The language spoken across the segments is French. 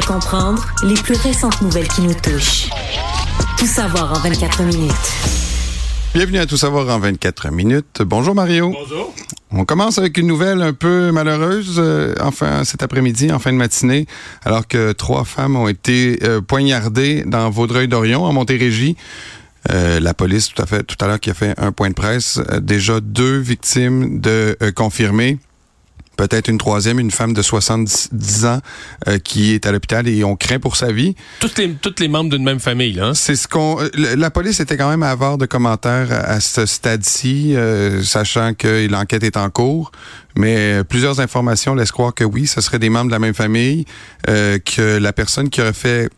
comprendre les plus récentes nouvelles qui nous touchent. Tout savoir en 24 minutes. Bienvenue à Tout savoir en 24 minutes. Bonjour Mario. Bonjour. On commence avec une nouvelle un peu malheureuse, euh, enfin cet après-midi, en fin de matinée, alors que trois femmes ont été euh, poignardées dans Vaudreuil-Dorion, en Montérégie. Euh, la police, tout à fait, tout à l'heure, qui a fait un point de presse, euh, déjà deux victimes de euh, confirmées. Peut-être une troisième, une femme de 70 ans euh, qui est à l'hôpital et on craint pour sa vie. Toutes les, toutes les membres d'une même famille, hein? C'est ce qu'on. euh, La police était quand même avare de commentaires à à ce stade-ci, euh, sachant que l'enquête est en cours. Mais euh, plusieurs informations laissent croire que oui, ce serait des membres de la même famille, euh, que la personne qui aurait fait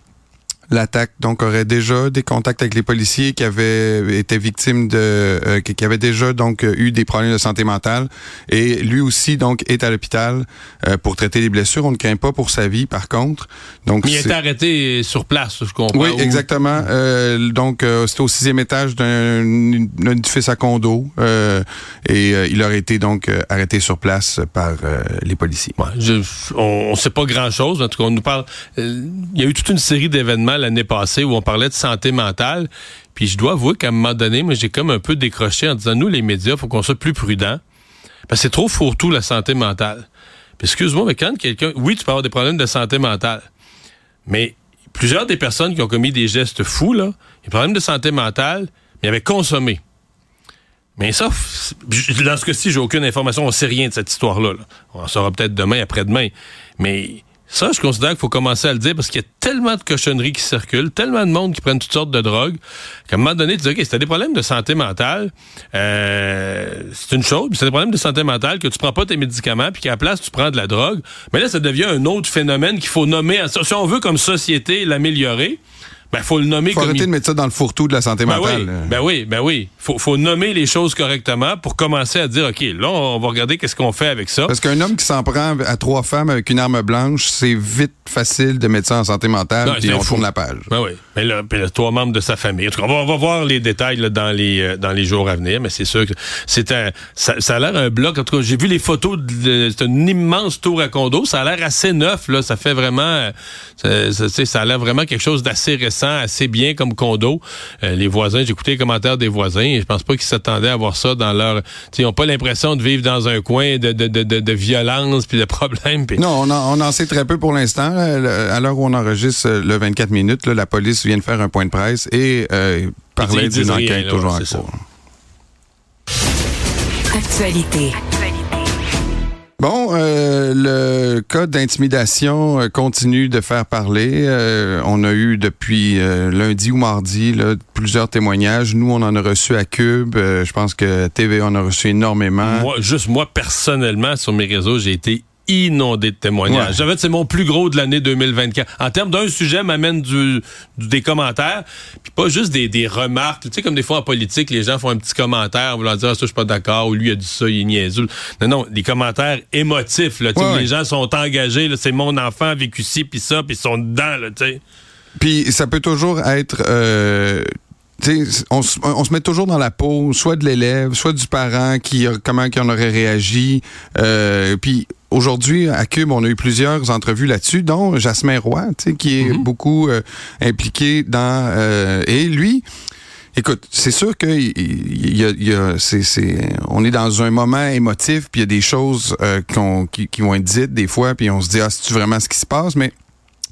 l'attaque donc aurait déjà des contacts avec les policiers qui avaient été victimes de euh, qui avaient déjà donc euh, eu des problèmes de santé mentale et lui aussi donc est à l'hôpital euh, pour traiter les blessures on ne craint pas pour sa vie par contre donc Mais il a été arrêté sur place, je comprends. oui, Ou- exactement. Euh, donc, euh, c'était au sixième étage d'un édifice à condo euh, et euh, il aurait été donc arrêté sur place par euh, les policiers. Ouais, je- on ne sait pas grand-chose. En tout cas, on nous parle. Il y a eu toute une série d'événements l'année passée où on parlait de santé mentale. Puis je dois avouer qu'à un moment donné, moi, j'ai comme un peu décroché en disant, nous, les médias, faut qu'on soit plus prudents. Parce que c'est trop fourre-tout, la santé mentale. Puis excuse-moi, mais quand quelqu'un... Oui, tu peux avoir des problèmes de santé mentale. Mais plusieurs des personnes qui ont commis des gestes fous, là, des problèmes de santé mentale, mais avaient consommé. Mais ça, dans ce cas-ci, j'ai aucune information. On sait rien de cette histoire-là. là. On en saura peut-être demain, après-demain. Mais ça, je considère qu'il faut commencer à le dire parce qu'il y a tellement de cochonneries qui circulent, tellement de monde qui prennent toutes sortes de drogues, qu'à un moment donné, tu dis, OK, si t'as des problèmes de santé mentale, euh, c'est une chose. T'as des problèmes de santé mentale, que tu prends pas tes médicaments, puis qu'à la place, tu prends de la drogue. Mais là, ça devient un autre phénomène qu'il faut nommer. Si on veut, comme société, l'améliorer, ben, faut le nommer faut comme arrêter il- de mettre ça dans le fourre-tout de la santé ben mentale. oui, ben oui, ben oui. Faut, faut nommer les choses correctement pour commencer à dire, OK, là, on va regarder qu'est-ce qu'on fait avec ça. Parce qu'un homme qui s'en prend à trois femmes avec une arme blanche, c'est vite facile de mettre ça en santé mentale, puis c'est on fou. tourne la page. Ben oui. Mais là, puis là, trois membres de sa famille. En tout cas, on va, on va voir les détails là, dans les euh, dans les jours à venir, mais c'est sûr que c'est un ça, ça a l'air un bloc. En tout cas, j'ai vu les photos. C'est une immense tour à condo. Ça a l'air assez neuf là. Ça fait vraiment. euh, Ça, ça, ça a l'air vraiment quelque chose d'assez récent, assez bien comme condo. Euh, les voisins, j'ai écouté les commentaires des voisins. Et je pense pas qu'ils s'attendaient à voir ça dans leur. Ils n'ont pas l'impression de vivre dans un coin de de, de, de, violence puis de problèmes. Non, on en, on en sait très peu pour l'instant. À l'heure où on enregistre euh, le 24 minutes, là, la police vient de faire un point de presse et euh, parler d'une rien, enquête là, toujours en cours. Actualité. Bon, euh, le cas d'intimidation euh, continue de faire parler. Euh, on a eu depuis euh, lundi ou mardi là, plusieurs témoignages. Nous, on en a reçu à Cube. Euh, je pense que TV en a reçu énormément. Moi, juste moi, personnellement, sur mes réseaux, j'ai été inondé de témoignages. Ouais. J'avais, c'est mon plus gros de l'année 2024. En termes d'un sujet, m'amène du, du- des commentaires, puis pas juste des, des remarques. Tu sais, comme des fois en politique, les gens font un petit commentaire en voulant dire, ah, ça, je suis pas d'accord, ou lui a dit ça, il est niaiseux. Non, non, des commentaires émotifs, là, Ouais, ouais. les gens sont engagés, c'est mon enfant a vécu ci, puis ça, puis ils sont dedans, là, tu sais. Puis ça peut toujours être... euh, on, se- on se met toujours dans la peau, soit de l'élève, soit du parent, qui a- comment qui en aurait réagi. Euh, puis aujourd'hui, à Cube, on a eu plusieurs entrevues là-dessus, dont Jasmin Roy, qui est beaucoup euh, impliqué dans... euh, et lui... Écoute, c'est sûr que il- il y a, il y a- c'est, c'est- on est dans un moment émotif, puis il y a des choses euh, qui, qui vont être dites des fois, puis on se dit ah c'est vraiment ce qui se passe, mais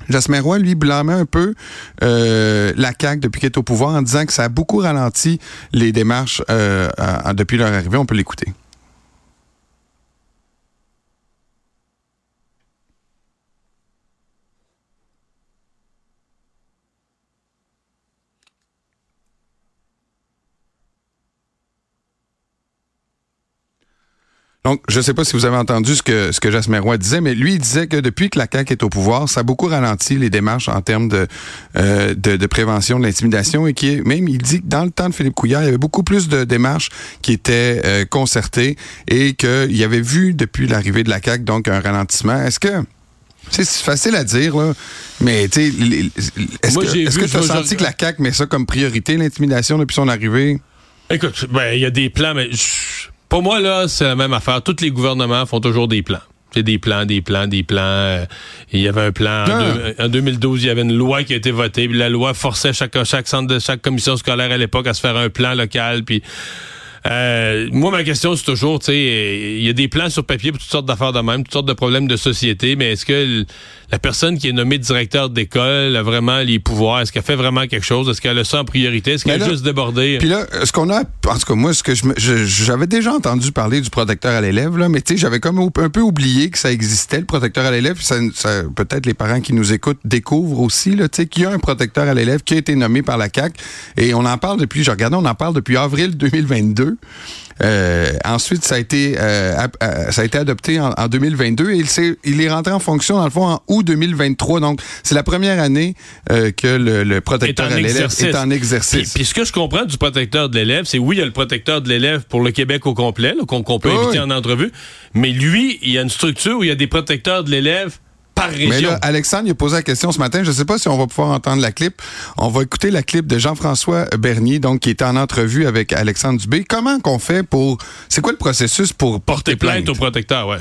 Jasmin Roy, lui, blâmait un peu euh, la CAQ depuis qu'elle est au pouvoir en disant que ça a beaucoup ralenti les démarches euh, depuis leur arrivée. On peut l'écouter. Donc, je ne sais pas si vous avez entendu ce que, ce que Jasmin Roy disait, mais lui, il disait que depuis que la CAQ est au pouvoir, ça a beaucoup ralenti les démarches en termes de, euh, de, de prévention de l'intimidation et qui même, il dit que dans le temps de Philippe Couillard, il y avait beaucoup plus de démarches qui étaient euh, concertées et qu'il y avait vu depuis l'arrivée de la CAQ, donc, un ralentissement. Est-ce que, c'est facile à dire, là, mais tu est-ce que tu as senti que la CAQ met ça comme priorité, l'intimidation, depuis son arrivée? Écoute, ben il y a des plans, mais pour moi là, c'est la même affaire. Tous les gouvernements font toujours des plans. des plans, des plans, des plans. Euh, il y avait un plan. En, en, 2012, il y avait une loi qui a été votée. Puis la loi forçait chaque, chaque centre de chaque commission scolaire à l'époque à se faire un plan local. Puis euh, moi, ma question, c'est toujours, tu sais, il y a des plans sur papier pour toutes sortes d'affaires de même, toutes sortes de problèmes de société, mais est-ce que la personne qui est nommée directeur d'école a vraiment les pouvoirs? Est-ce qu'elle fait vraiment quelque chose? Est-ce qu'elle a ça en priorité? Est-ce qu'elle a juste débordé? Puis là, ce qu'on a, en tout cas, moi, ce que j'avais déjà entendu parler du protecteur à l'élève, là, mais tu sais, j'avais comme un peu oublié que ça existait, le protecteur à l'élève. Ça, peut-être les parents qui nous écoutent découvrent aussi, là, tu sais, qu'il y a un protecteur à l'élève qui a été nommé par la CAC. Et on en parle depuis, je regardais, on en parle depuis avril 2022. Euh, ensuite, ça a été euh, euh, ça a été adopté en, 2022 et il, est, il est rentré en fonction dans le fond en août 2023. Donc, c'est la première année que le, protecteur de l'élève est en exercice. Puis, ce que je comprends du protecteur de l'élève, c'est oui, il y a le protecteur de l'élève pour le Québec au complet, qu'on peut éviter en entrevue, mais lui, il y a une structure où il y a des protecteurs de l'élève mais là, Alexandre, il a posé la question ce matin. Je ne sais pas si on va pouvoir entendre la clip. On va écouter la clip de Jean-François Bernier, donc qui était en entrevue avec Alexandre Dubé. Comment qu'on fait pour... C'est quoi le processus pour porter, plainte? au protecteur, ouais.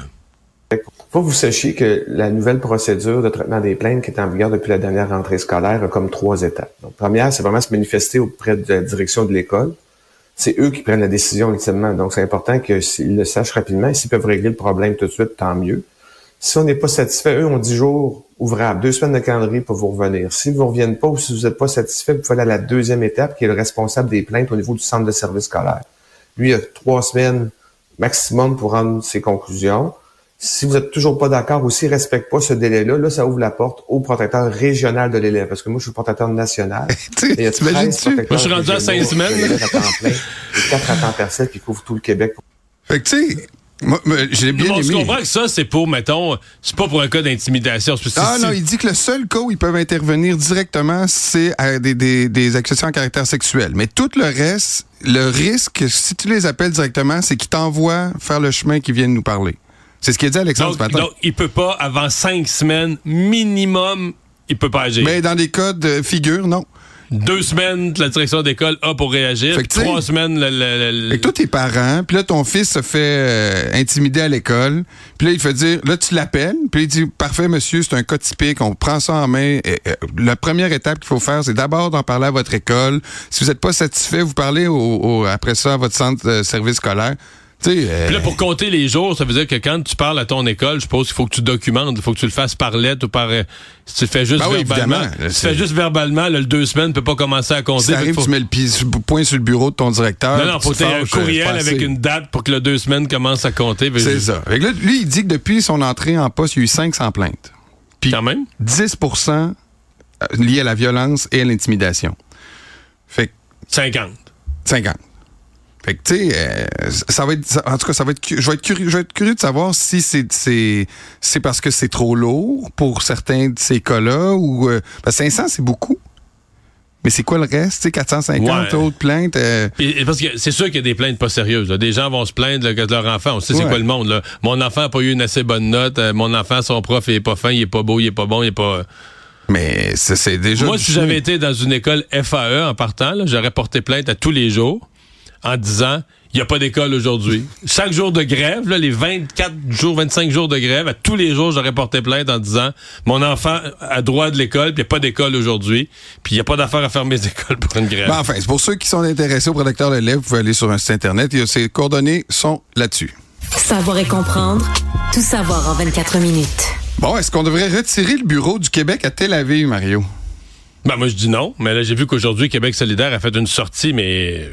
Faut que vous sachiez que la nouvelle procédure de traitement des plaintes qui est en vigueur depuis la dernière rentrée scolaire a comme trois étapes. Donc, première, c'est vraiment se manifester auprès de la direction de l'école. C'est eux qui prennent la décision ultimement. Donc, c'est important qu'ils le sachent rapidement. S'ils peuvent régler le problème tout de suite, tant mieux. Si on n'est pas satisfait, eux ont 10 jours ouvrables, deux semaines de calendrier pour vous revenir. Si vous ne reviennent pas ou si vous n'êtes pas satisfait, vous pouvez aller à la deuxième étape, qui est le responsable des plaintes au niveau du centre de service scolaire. Lui, il a trois semaines maximum pour rendre ses conclusions. Si vous n'êtes toujours pas d'accord ou s'il ne respecte pas ce délai-là, là, ça ouvre la porte au protecteur régional de l'élève. Parce que moi, je suis protecteur national. 13 Moi, je suis rendu à cinq semaines. Quatre à temps partiel qui couvrent tout le Québec. Fait que, tu sais, moi, j'ai bien bon, aimé. Je comprends que ça, c'est pour, mettons, c'est pas pour un cas d'intimidation. Ah non, il dit que le seul cas où ils peuvent intervenir directement, c'est à des, des, des accusations à caractère sexuel. Mais tout le reste, le risque, si tu les appelles directement, c'est qu'ils t'envoient faire le chemin qu'ils viennent nous parler. C'est ce qu'il dit Alexandre donc, ce matin. Donc, il peut pas, avant cinq semaines, minimum, il peut pas agir. Mais dans des cas de figure, non. Deux semaines, la direction d'école a pour réagir. Trois semaines, le, le, Fait que toi, t'es parent, puis là, ton fils se fait euh, intimider à l'école. Puis là, il fait dire, là, tu l'appelles, puis il dit, parfait, monsieur, c'est un cas typique, on prend ça en main. Et, euh, la première étape qu'il faut faire, c'est d'abord d'en parler à votre école. Si vous n'êtes pas satisfait, vous parlez au, après ça à votre centre de service scolaire. Euh, Puis là, pour compter les jours, ça veut dire que quand tu parles à ton école, je suppose qu'il faut que tu documentes, il faut que tu le fasses par lettre ou par. Euh, si tu le fais juste ben verbalement. si tu fais juste verbalement, le deux semaines, ne peut pas commencer à compter. Ça arrive, tu mets le point sur le bureau de ton directeur. Non, non, faut un euh, courriel avec une date pour que le deux semaines commence à compter. C'est ça. lui, il dit que depuis son entrée en poste, il y a eu 500 plaintes. Puis quand même? 10% liés à la violence et à l'intimidation. Fait 50. 50. Fait que, tu sais, euh, ça va être, en tout cas, ça va être, je vais être curieux, je vais être curieux de savoir si c'est, c'est, c'est parce que c'est trop lourd pour certains de ces cas-là ou, euh, 500, c'est beaucoup. Mais c'est quoi le reste, tu sais, 450 autres plaintes? Euh? parce que c'est sûr qu'il y a des plaintes pas sérieuses. Des gens vont se plaindre de leur enfant. On sait c'est quoi le monde. Là. Mon enfant n'a pas eu une assez bonne note. Euh, mon enfant, son prof, il est pas fin, il est pas beau, il est pas bon, il est pas... Mais c'est déjà... Moi, si j'avais été dans une école FAE en partant, j'aurais porté plainte à tous les jours en disant il n'y a pas d'école aujourd'hui. Chaque jour de grève, là, les 24 jours, 25 jours de grève, à tous les jours, j'aurais porté plainte en disant mon enfant a droit de l'école, puis il n'y a pas d'école aujourd'hui, puis il n'y a pas d'affaire à fermer les écoles pour une grève. Ben, enfin, c'est pour ceux qui sont intéressés au protecteur de l'élève, vous pouvez aller sur un site Internet et ses coordonnées sont là-dessus. Savoir et comprendre, tout savoir en 24 minutes. Bon, est-ce qu'on devrait retirer le bureau du Québec à Tel Aviv, Mario? Ben, moi, je dis non. Mais là, j'ai vu qu'aujourd'hui, Québec solidaire a fait une sortie, mais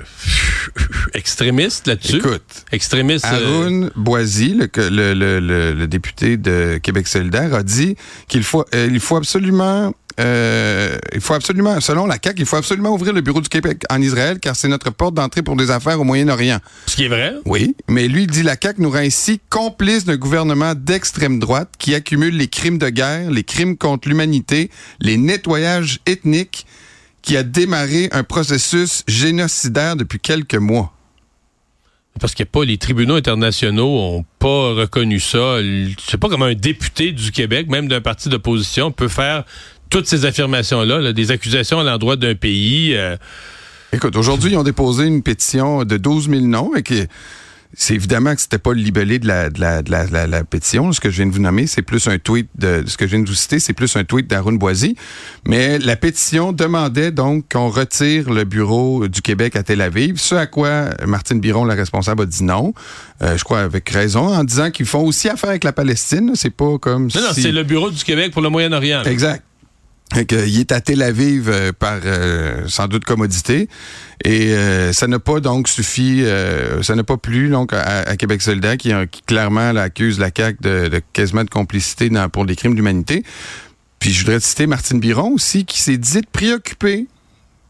extrémiste là-dessus? Écoute. Extrémiste. Euh, Arun Boisy, le, le, le, le, député de Québec solidaire, a dit qu'il faut, euh, il faut absolument euh, il faut absolument, selon la CAQ, il faut absolument ouvrir le bureau du Québec en Israël car c'est notre porte d'entrée pour des affaires au Moyen-Orient. Ce qui est vrai. Oui, mais lui il dit la CAQ nous rend ici complices d'un gouvernement d'extrême droite qui accumule les crimes de guerre, les crimes contre l'humanité, les nettoyages ethniques, qui a démarré un processus génocidaire depuis quelques mois. Parce que pas les tribunaux internationaux ont pas reconnu ça. Je sais pas comment un député du Québec, même d'un parti d'opposition, peut faire toutes ces affirmations-là, des accusations à l'endroit d'un pays. Euh, Écoute, aujourd'hui, ils ont déposé une pétition de 12 000 noms et qui c'est évidemment que c'était pas le libellé de la, de la, de la, la, pétition. Ce que je viens de vous nommer, c'est plus un tweet de ce que je viens de vous citer, c'est plus un tweet d'Arun Boisy. Mais la pétition demandait donc qu'on retire le bureau du Québec à Tel Aviv. Ce à quoi Martine Biron, la responsable, a dit non. Euh, je crois avec raison, en disant qu'ils font aussi affaire avec la Palestine. C'est pas comme non, non, c'est le bureau du Québec pour le Moyen-Orient. Exact. Il est à Tel Aviv euh, par euh, sans doute commodité et ça n'a pas donc suffi, ça n'a pas plu donc à, Québec solidaire qui, clairement accuse la CAQ de, de, quasiment de complicité dans, pour des crimes d'humanité. Puis je voudrais citer Martine Biron aussi qui s'est dite préoccupée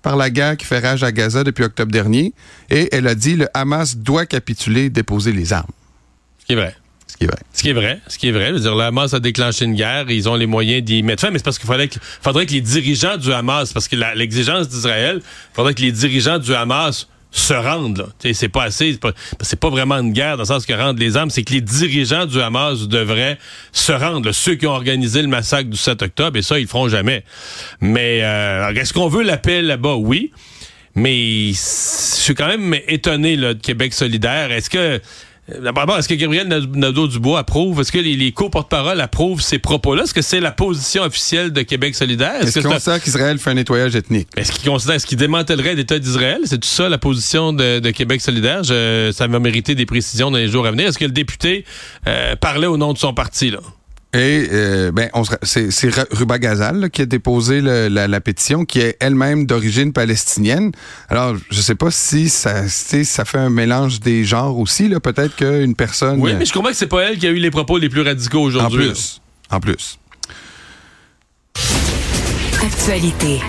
par la guerre qui fait rage à Gaza depuis octobre dernier et elle a dit le Hamas doit capituler, déposer les armes. Ce qui est vrai. Ce qui est vrai. Ce qui est vrai. Je veux dire, le Hamas a déclenché une guerre, ils ont les moyens d'y mettre fin, mais c'est parce qu'il faudrait que, faudrait que les dirigeants du Hamas, parce que l'exigence d'Israël, faudrait que les dirigeants du Hamas se rendent. C'est pas assez, c'est pas, vraiment une guerre dans le sens que rendre les armes, c'est que les dirigeants du Hamas devraient se rendre. Ceux qui ont organisé le massacre du 7 octobre, et ça, ils le feront jamais. Mais euh, est-ce qu'on veut la paix là-bas? Oui. Mais je suis quand même étonné là, de Québec solidaire. Est-ce que d'abord, est-ce que Gabriel Nadeau-Dubois approuve, est-ce que les, les co-porte-parole approuvent ces propos-là? Est-ce que c'est la position officielle de Québec solidaire? Est-ce qu'il considère qu'Israël fait un nettoyage ethnique? Est-ce qu'il considère, est-ce qu'il démantèlerait l'État d'Israël? C'est tout ça la position de, Québec solidaire? ça va mériter des précisions dans les jours à venir. Est-ce que le député euh, parlait au nom de son parti, là? Et euh, ben, c'est, Ruba Gazal qui a déposé la, pétition, qui est elle-même d'origine palestinienne. Alors, je sais pas si ça, ça fait un mélange des genres aussi. Là, peut-être qu'une personne. Oui, mais je comprends que c'est pas elle qui a eu les propos les plus radicaux aujourd'hui. En plus, en plus. Actualité.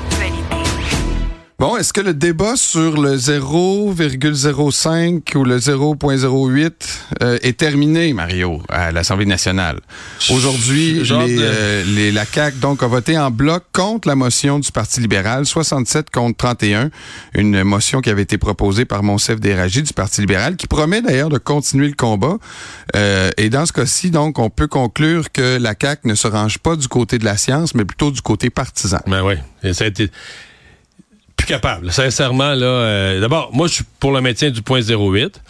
Bon, est-ce que le débat sur le 0,05 ou le 0,08 euh, est terminé, Mario, à l'Assemblée nationale? Aujourd'hui, euh, les, la CAQ donc, a voté en bloc contre la motion du Parti libéral, 67 contre 31, une motion qui avait été proposée par Monsef Déragi du Parti libéral, qui promet d'ailleurs de continuer le combat. Euh, et dans ce cas-ci, donc, on peut conclure que la CAQ ne se range pas du côté de la science, mais plutôt du côté partisan. Ben oui, ça a été capable. Sincèrement, là, euh, d'abord, moi, je suis pour le maintien du point 08.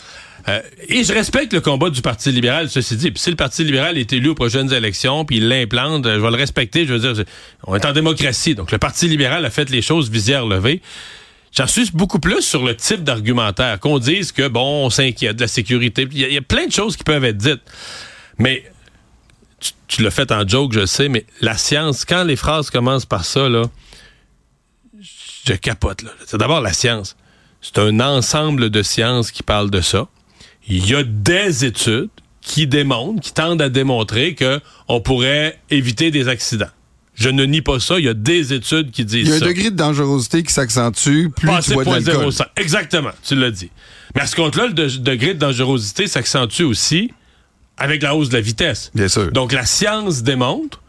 Euh, et je respecte le combat du Parti libéral, ceci dit. Puis si le Parti libéral est élu aux prochaines élections, puis il l'implante, je vais le respecter. Je veux dire, on est en démocratie. Donc, le Parti libéral a fait les choses visière levée. J'en suis beaucoup plus sur le type d'argumentaire. Qu'on dise que, bon, on s'inquiète de la sécurité. Il y, a plein de choses qui peuvent être dites. Mais, tu, tu l'as fait en joke, je sais, mais la science, quand les phrases commencent par ça, là, je capote. C'est d'abord la science. C'est un ensemble de sciences qui parlent de ça. Il y a des études qui démontrent, qui tendent à démontrer que on pourrait éviter des accidents. Je ne nie pas ça. Il y a des études qui disent ça. Il y a un degré de dangerosité qui s'accentue plus tu bois de l'alcool. Exactement, tu l'as dit. Mais à ce compte-là, le degré de dangerosité s'accentue aussi avec la hausse de la vitesse. Bien sûr. Donc la science démontre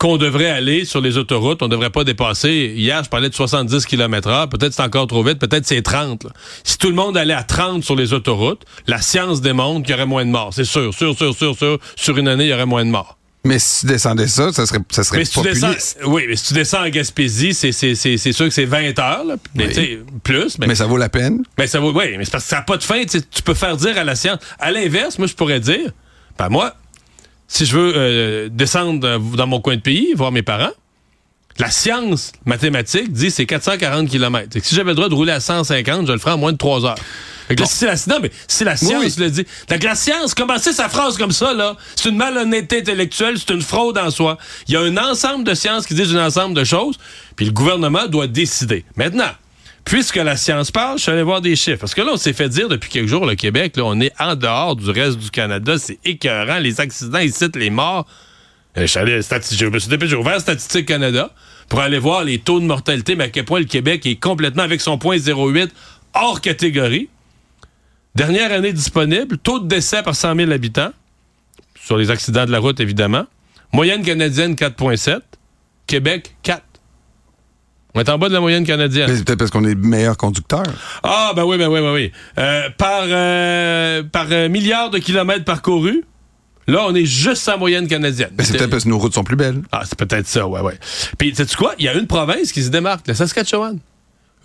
qu'on devrait aller sur les autoroutes, on ne devrait pas dépasser. Hier, je parlais de 70 km h peut-être c'est encore trop vite, peut-être c'est 30. Si tout le monde allait à 30 sur les autoroutes, la science démontre qu'il y aurait moins de morts. C'est sûr, sûr, sûr, sûr, sûr. Sur une année, il y aurait moins de morts. Mais si tu descendais ça, ça serait, ça serait mais si tu descends, Oui, mais si tu descends en Gaspésie, c'est, c'est, c'est, c'est sûr que c'est 20 heures, là, mais plus. Mais, mais, ça vaut la peine. Mais ça vaut, oui, mais c'est parce que ça n'a pas de fin. Tu peux faire dire à la science. À l'inverse, moi, je pourrais dire, ben moi, si je veux euh, descendre dans mon coin de pays, voir mes parents, la science mathématique dit c'est 440 km. si j'avais le droit de rouler à 150, je le ferais en moins de 3 heures. si la, non, mais si la science le dit. Donc, la science, commencer sa phrase comme ça, là, c'est une malhonnêteté intellectuelle, c'est une fraude en soi. Il y a un ensemble de sciences qui disent un ensemble de choses, puis le gouvernement doit décider. Maintenant, puisque la science parle, je suis allé voir des chiffres. Parce que là, on s'est fait dire depuis quelques jours, le Québec, là, on est en dehors du reste du Canada. C'est écœurant. Les accidents, ils citent les morts. Euh, je suis allé, j'ai ouvert Statistique Canada pour aller voir les taux de mortalité, mais à quel point le Québec est complètement, avec son point 08, hors catégorie. Dernière année disponible, taux de décès par 100 000 habitants, sur les accidents de la route, évidemment. Moyenne canadienne, 4,7. Québec, 4. On est en bas de la moyenne canadienne. C'est peut-être parce qu'on est meilleur conducteur. Ah, ben oui, ben oui, ben oui. Euh, par euh, par euh, milliard de kilomètres parcourus, là, on est juste en moyenne canadienne. Ben, c'est peut-être parce que nos routes sont plus belles. Ah, c'est peut-être ça, ouais, ouais. Puis, sais-tu quoi? Il y a une province qui se démarque, la Saskatchewan.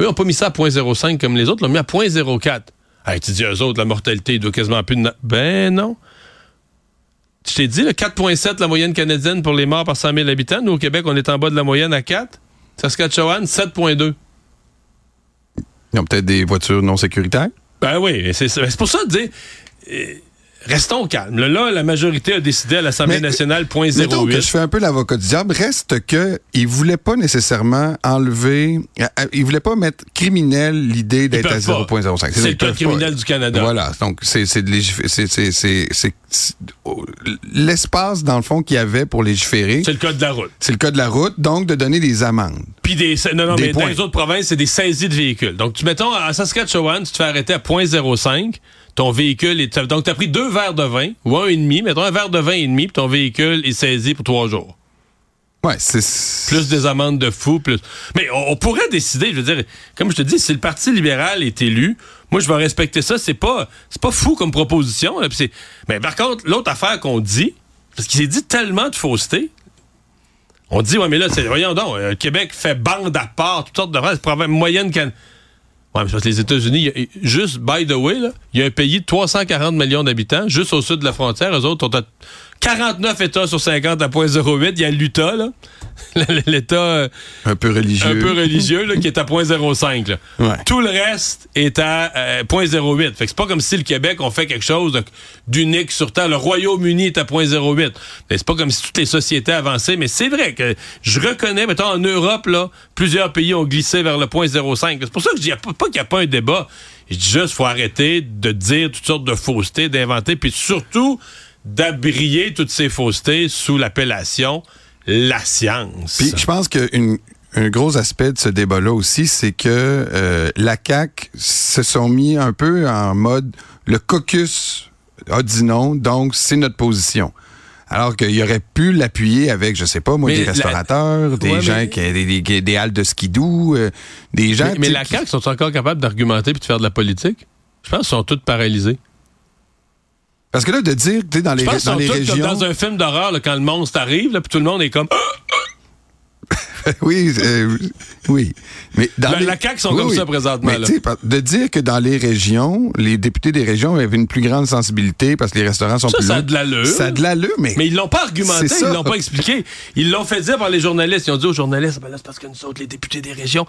Eux n'ont pas mis ça à 0.05 comme les autres, l'ont mis à 0.04. Hey, tu dis, eux autres, la mortalité, il doit quasiment plus de... Ben non. Je t'ai dit, le 4,7 la moyenne canadienne pour les morts par 100 000 habitants. Nous, au Québec, on est en bas de la moyenne à 4. Saskatchewan, 7,2. Ils ont peut-être des voitures non sécuritaires? Ben oui, c'est pour ça de dire... Restons calmes. Là, la majorité a décidé à l'Assemblée nationale, point 08. que je fais un peu l'avocat du diable. Reste que il voulait pas nécessairement enlever, euh, il voulait pas mettre criminel l'idée d'être à 0.05. C'est le code criminel du Canada. Voilà. Donc, c'est l'espace, dans le fond, qu'il y avait pour légiférer. C'est le code de la route. C'est le code de la route, donc de donner des amendes. Puis des, non, non, mais dans les autres provinces, c'est des saisies de véhicules. Donc, tu mettons, à Saskatchewan, tu te fais arrêter à 0.05 ton véhicule est. Donc, tu as pris deux verres de vin, ou un et demi, mettons un verre de vin et demi, puis ton véhicule est saisi pour trois jours. Ouais, c'est. Plus des amendes de fou, plus. Mais on, pourrait décider, je veux dire, comme je te dis, si le Parti libéral est élu, moi, je vais respecter ça. C'est pas, c'est pas fou comme proposition. mais par contre, l'autre affaire qu'on dit, parce qu'il s'est dit tellement de fausseté, on dit, ouais, mais là, c'est, voyons donc, euh, le Québec fait bande à part, toutes sortes de problèmes moyenne Ouais, mais parce que les États-Unis, juste, by the way, il y a un pays de 340 millions d'habitants, juste au sud de la frontière. Eux autres ont 49 États sur 50 à 0.08. Il y a l'Utah, là. L'État. Euh, un peu religieux. Un peu religieux, là, qui est à 0.05. Tout le reste est à 0.08. Euh, fait que c'est pas comme si le Québec, on fait quelque chose d'unique sur Terre. Le Royaume-Uni est à 0.08. C'est pas comme si toutes les sociétés avançaient, mais c'est vrai que je reconnais, mettons, en Europe, là, plusieurs pays ont glissé vers le 0.05. C'est pour ça que je dis pas, pas qu'il n'y a pas un débat. Je dis juste, faut arrêter de dire toutes sortes de faussetés, d'inventer, puis surtout, d'abrier toutes ces faussetés sous l'appellation la science. Puis je pense qu'un gros aspect de ce débat-là aussi, c'est que euh, la CAQ se sont mis un peu en mode le caucus a dit non, donc c'est notre position. Alors qu'il aurait pu l'appuyer avec, je sais pas, moi, des restaurateurs, des gens qui des, des, halles de skidoo, euh, des gens. Mais, mais la CAQ sont encore capables d'argumenter puis de faire de la politique? Je pense qu'ils sont tous paralysés. Parce que là, de dire, tu sais, dans les, dans les régions. Comme dans un film d'horreur, quand le monstre arrive, puis tout le monde est comme. oui, euh, oui. Mais dans la, les... la CAQ sont comme ça présentement. Mais, là. De dire que dans les régions, les députés des régions avaient une plus grande sensibilité parce que les restaurants sont plus Ça a de l'allure. Ça a de l'allure, mais... Mais ils l'ont pas argumenté, ils l'ont pas expliqué. Ils l'ont fait dire par les journalistes. Ils ont dit aux journalistes, ben là, c'est parce que nous autres, les députés des régions...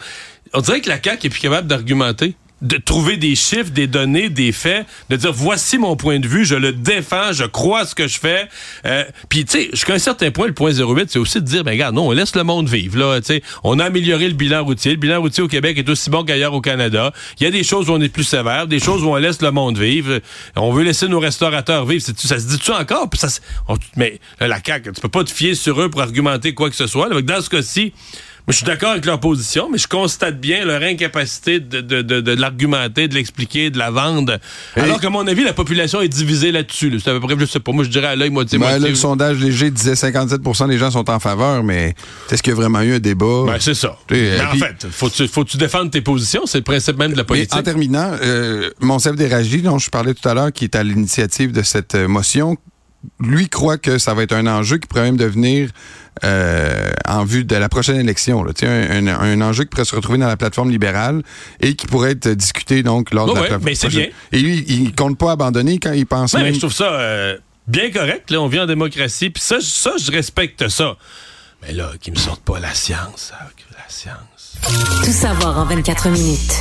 On dirait que la CAQ est plus capable d'argumenter de trouver des chiffres, des données, des faits, de dire voici mon point de vue, je le défends, je crois ce que je fais. Euh, Puis tu sais, jusqu'à un certain point, le point 08, c'est aussi de dire, ben regarde, non, on laisse le monde vivre. Là, tu on a amélioré le bilan routier. Le bilan routier au Québec est aussi bon qu'ailleurs au Canada. Il y a des choses où on est plus sévère, des choses où on laisse le monde vivre. On veut laisser nos restaurateurs vivre. Ça se dit-tu encore? Ça, mais la CAQ, tu peux pas te fier sur eux pour argumenter quoi que ce soit. dans ce cas-ci, je suis d'accord avec leur position, mais je constate bien leur incapacité de, de, de, de l'argumenter, de l'expliquer, de la vendre. Alors qu'à mon avis, la population est divisée là-dessus. C'est à peu près, je sais pas, moi je dirais à l'œil moitié-moitié. Ben, le sondage léger disait 57% des gens sont en faveur, mais est-ce qu'il y a vraiment eu un débat? Ben, c'est ça. Mais en fait, faut-tu, faut-tu défendre tes positions? C'est le principe même de la politique. en terminant, euh, Monsef Déragi, dont je parlais tout à l'heure, qui est à l'initiative de cette euh, motion, lui croit que ça va être un enjeu qui pourrait même devenir euh, en vue de la prochaine élection. Là. Un, un, un, enjeu qui pourrait se retrouver dans la plateforme libérale et qui pourrait être discuté donc lors de la plateforme. Mais c'est bien. Et lui, il compte pas abandonner quand il pense. mais je trouve ça euh, bien correct. Là, on vit en démocratie, puis ça, ça, je respecte ça. Mais là, qu'ils me sortent pas la science, la science. Tout savoir en 24 minutes.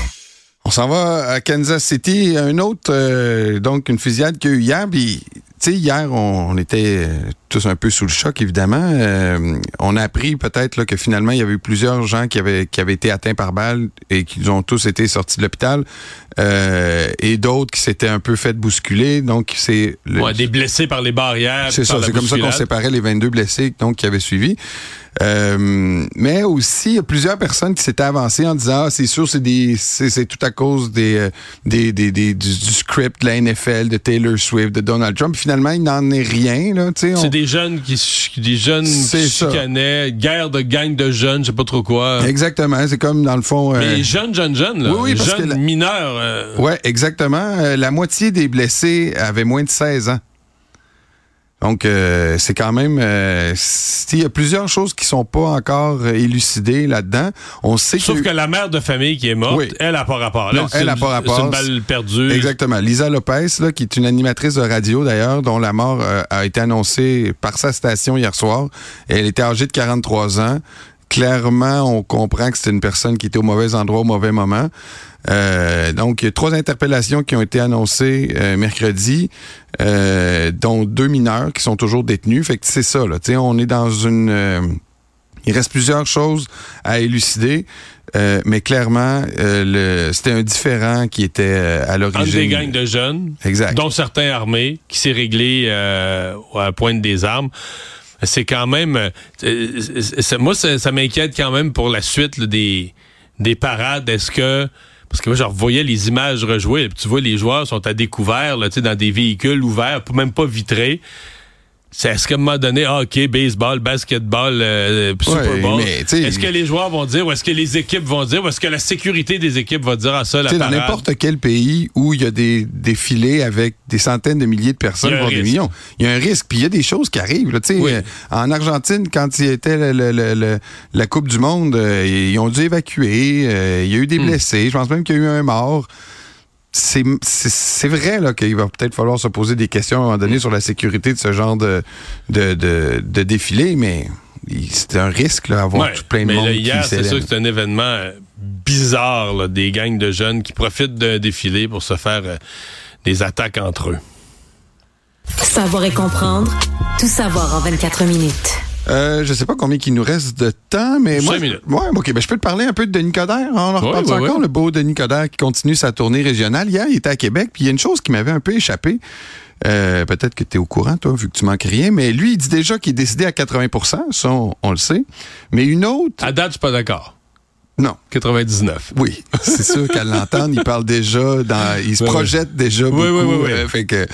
On s'en va à Kansas City. Un autre, euh, donc une fusillade qu'il y a eu hier, puis tu sais, hier, on, était tous un peu sous le choc, évidemment. Euh, on a appris peut-être que finalement, il y avait eu plusieurs gens qui avaient, qui avaient été atteints par balle et qu'ils ont tous été sortis de l'hôpital. Euh, et d'autres qui s'étaient un peu fait bousculer. Donc, c'est... des blessés par les barrières. C'est ça, c'est comme ça qu'on séparait les 22 blessés donc, qui avaient suivi. Euh, mais aussi, il y a plusieurs personnes qui s'étaient avancées en disant ah, c'est sûr, c'est des c'est tout à cause des, euh, des, des, des du, script de la NFL, de Taylor Swift, de Donald Trump. finalement, il n'en est rien. Là, on... C'est des jeunes qui des jeunes qui chicanaient, guerre de gang de jeunes, je sais pas trop quoi. Exactement. C'est comme dans le fond. Euh... Mais jeunes, jeunes, jeunes, là. Oui, oui, jeunes la... mineurs. Euh... Ouais, exactement. La moitié des blessés avaient moins de 16 ans. Donc, euh, c'est quand même... Euh, il y a plusieurs choses qui sont pas encore élucidées là-dedans. On sait Sauf que, la mère de famille qui est morte, elle n'a pas rapport. non, elle n'a pas rapport. C'est une balle perdue. Exactement. Lisa Lopez, là, qui est une animatrice de radio d'ailleurs, dont la mort euh, a été annoncée par sa station hier soir. Elle était âgée de 43 ans. Clairement, on comprend que c'est une personne qui était au mauvais endroit au mauvais moment. Euh, donc, il y a trois interpellations qui ont été annoncées euh, mercredi, euh, dont deux mineurs qui sont toujours détenus. Fait que c'est ça, là. on est dans une... il reste plusieurs choses à élucider. mais clairement, c'était un différent qui était à l'origine. des gangs de jeunes, exact. dont certains armés, qui s'est réglé à la pointe des armes c'est quand même. moi, ça, m'inquiète quand même pour la suite des, des parades. Est-ce que parce que moi, je revoyais les images rejouées. tu vois, les joueurs sont à découvert là, dans des véhicules ouverts, même pas vitrés est-ce qu'à un moment donné, ah, OK, baseball, basketball, euh, Super Bowl, est-ce que les joueurs vont dire, ou est-ce que les équipes vont dire, ou est-ce que la sécurité des équipes va dire à ça, la Dans n'importe quel pays où il y a des défilés avec des centaines de milliers de personnes, voire des millions, il y a un risque. Puis il y a des choses qui arrivent. Là, euh, En Argentine, quand il était la Coupe du Monde, euh, ils ont dû évacuer. il y a eu des hmm. blessés. Je pense même qu'il y a eu un mort c'est vrai là qu'il va peut-être falloir se poser des questions à un moment donné sur la sécurité de ce genre de, de, de, défilé, mais c'est un risque là, avoir tout plein de monde. Hier, c'est sûr que c'est un événement euh, bizarre, des gangs de jeunes qui profitent d'un défilé pour se faire euh, des attaques entre eux. Savoir et comprendre, tout savoir en 24 minutes. Euh, je sais pas combien il nous reste de temps, mais moi, ouais, ok, ben je peux te parler un peu de Denis Coderre. On en reparle encore, le beau Denis Coderre qui continue sa tournée régionale. Hier, il était à Québec, puis il y a une chose qui m'avait un peu échappé. Euh, peut-être que tu es au courant, toi, vu que tu manques rien, mais lui, il dit déjà qu'il est décidé à 80 ça, on, le sait. Mais une autre... À date, je suis pas d'accord. Non. 99. Oui, c'est sûr qu'à l'entendre, il parle déjà, dans, il se projette déjà beaucoup. Oui, oui, oui. Euh, fait que,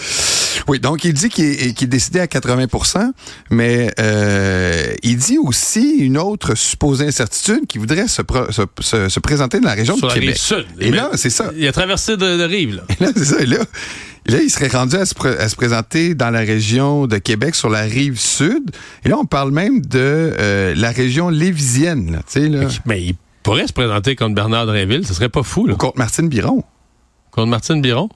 oui, donc il dit qu'il est, décidé à 80% mais euh, il dit aussi une autre supposée incertitude qui voudrait se, se, présenter dans la région de Québec. Rive sud. Et là, c'est ça. Il a traversé de, rive, là. Et là, c'est ça. Et là, Là, il serait rendu à se, présenter dans la région de Québec, sur la rive sud. Et là, on parle même de euh, la région lévisienne. Là, là. Mais il pourrait se présenter contre Bernard Drinville. Ce serait pas fou. Là. contre Martine Biron. Contre Martine Biron?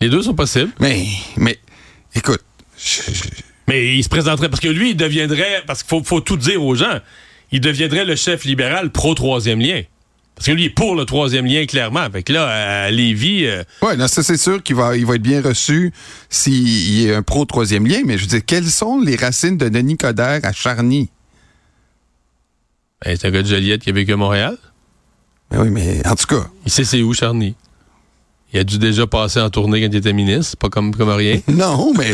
Les deux sont possibles. Mais, mais, écoute. Mais il se présenterait, parce que lui, il deviendrait, parce qu'il faut, tout dire aux gens, il deviendrait le chef libéral pro-troisième lien. Parce que lui, il est pour le troisième lien, clairement. Fait que là, à Lévis... Euh, oui, ça, c'est sûr qu'il va, il va être bien reçu s'il est un pro-troisième lien. Mais je veux dire, quelles sont les racines de Denis Coderre à Charny? Ben, c'est un gars de Joliette qui a vécu à Montréal? Ben oui, mais en tout cas... Il sait c'est où, Charny. Il a dû déjà passer en tournée quand il était ministre, pas comme, comme rien. non, mais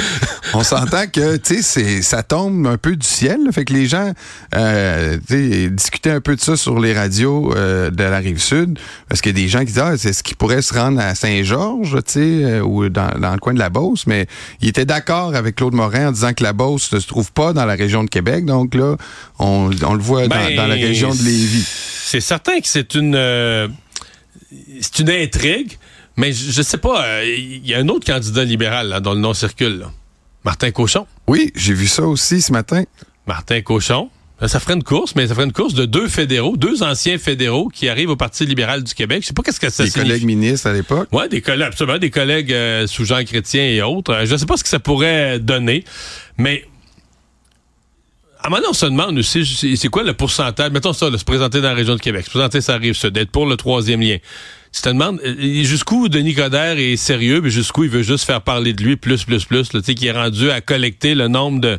on s'entend que, tu sais, ça tombe un peu du ciel. fait que les gens, euh, discutaient un peu de ça sur les radios euh, de la Rive-Sud, parce qu'il y a des gens qui disent, ah, c'est ce qui pourrait se rendre à Saint-Georges, tu sais, euh, ou dans, le coin de la Beauce, mais il était d'accord avec Claude Morin en disant que la Beauce ne se trouve pas dans la région de Québec. Donc là, on, le voit dans, ben, la région de Lévis. C'est certain que c'est une... Euh, c'est une intrigue. Mais je, ne sais pas, euh, il y a un autre candidat libéral là, dont le nom circule. Martin Cochon. Oui, j'ai vu ça aussi ce matin. Martin Cochon. Ça ferait une course, mais ça ferait une course de deux fédéraux, deux anciens fédéraux qui arrivent au Parti libéral du Québec. Je sais pas qu'est-ce que ça des signifie. Des collègues ministres à l'époque. Oui, des collègues, absolument, des collègues euh, sous Jean Chrétien et autres. Euh, je ne sais pas ce que ça pourrait donner, mais à un moment on se demande aussi, c'est quoi le pourcentage, mettons ça, de se présenter dans la région de Québec, se présenter ça arrive ça, d'être pour le troisième lien tu te demandes euh, jusqu'où Denis Coderre est sérieux, mais jusqu'où il veut juste faire parler de lui plus, plus, plus, tu sais, qui est rendu à collecter le nombre de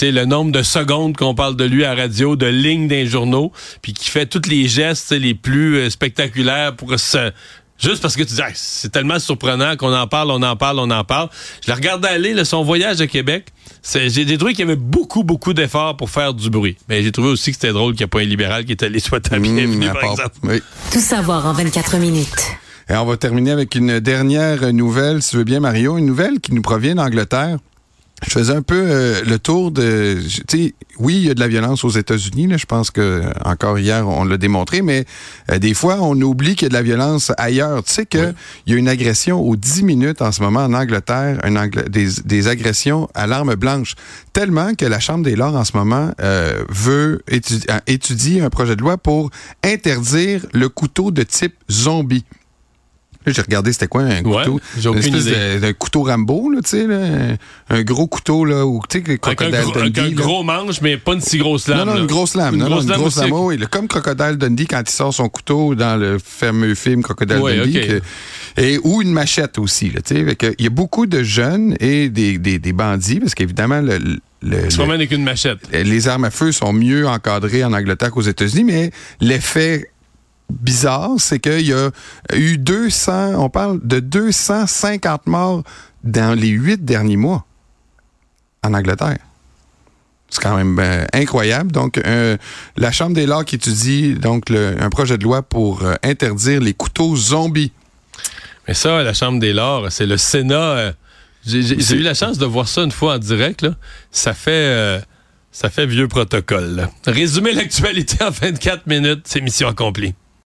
le nombre de secondes qu'on parle de lui à radio, de lignes des journaux, puis qui fait tous les gestes les plus euh, spectaculaires pour se Juste parce que tu dis, c'est tellement surprenant qu'on en parle, on en parle, on en parle. Je l'ai regardé aller, là, son voyage à Québec. J'ai trouvé qu'il y avait beaucoup, beaucoup d'efforts pour faire du bruit. Mais j'ai trouvé aussi que c'était drôle qu'il n'y ait pas un libéral qui est allé soit à bienvenue, mmh, par exemple. Tout savoir en 24 minutes. Et on va terminer avec une dernière nouvelle, si tu veux bien, Mario. Une nouvelle qui nous provient d'Angleterre. Je faisais un peu euh, le tour de, tu sais, oui, il y a de la violence aux États-Unis. Je pense que encore hier on l'a démontré, mais euh, des fois on oublie qu'il y a de la violence ailleurs. Tu sais que il y a une agression aux 10 minutes en ce moment en Angleterre, des, des, agressions à l'arme blanche, tellement que la Chambre des Lords en ce moment euh, veut étudier, étudier un projet de loi pour interdire le couteau de type zombie. J'ai regardé c'était quoi un couteau. une espèce de, couteau Rambo, là, tu sais, un gros couteau, là, où, tu sais, Crocodile avec un, Dundee. un gros manche, mais pas une si grosse lame. Non, non, une grosse lame. Une non, grosse, non, une grosse lame, oui. Comme Crocodile Dundee quand il sort son couteau dans le fameux film Crocodile Dundee. et, ou une machette aussi, tu sais. Il y a beaucoup de jeunes et des, des, des bandits, parce qu'évidemment, le, le, tu avec une machette. Les armes à feu sont mieux encadrées en Angleterre qu'aux États-Unis, mais l'effet bizarre, c'est qu'il y a eu 200, on parle de 250 morts dans les huit derniers mois en Angleterre. C'est quand même ben, incroyable. Donc, euh, la Chambre des Lords qui étudie donc un projet de loi pour euh, interdire les couteaux zombies. Mais ça, la Chambre des Lords, c'est le Sénat. Euh, j'ai eu la chance de voir ça une fois en direct. Ça fait ça fait vieux protocole. Résumer l'actualité en 24 minutes, c'est mission accomplie.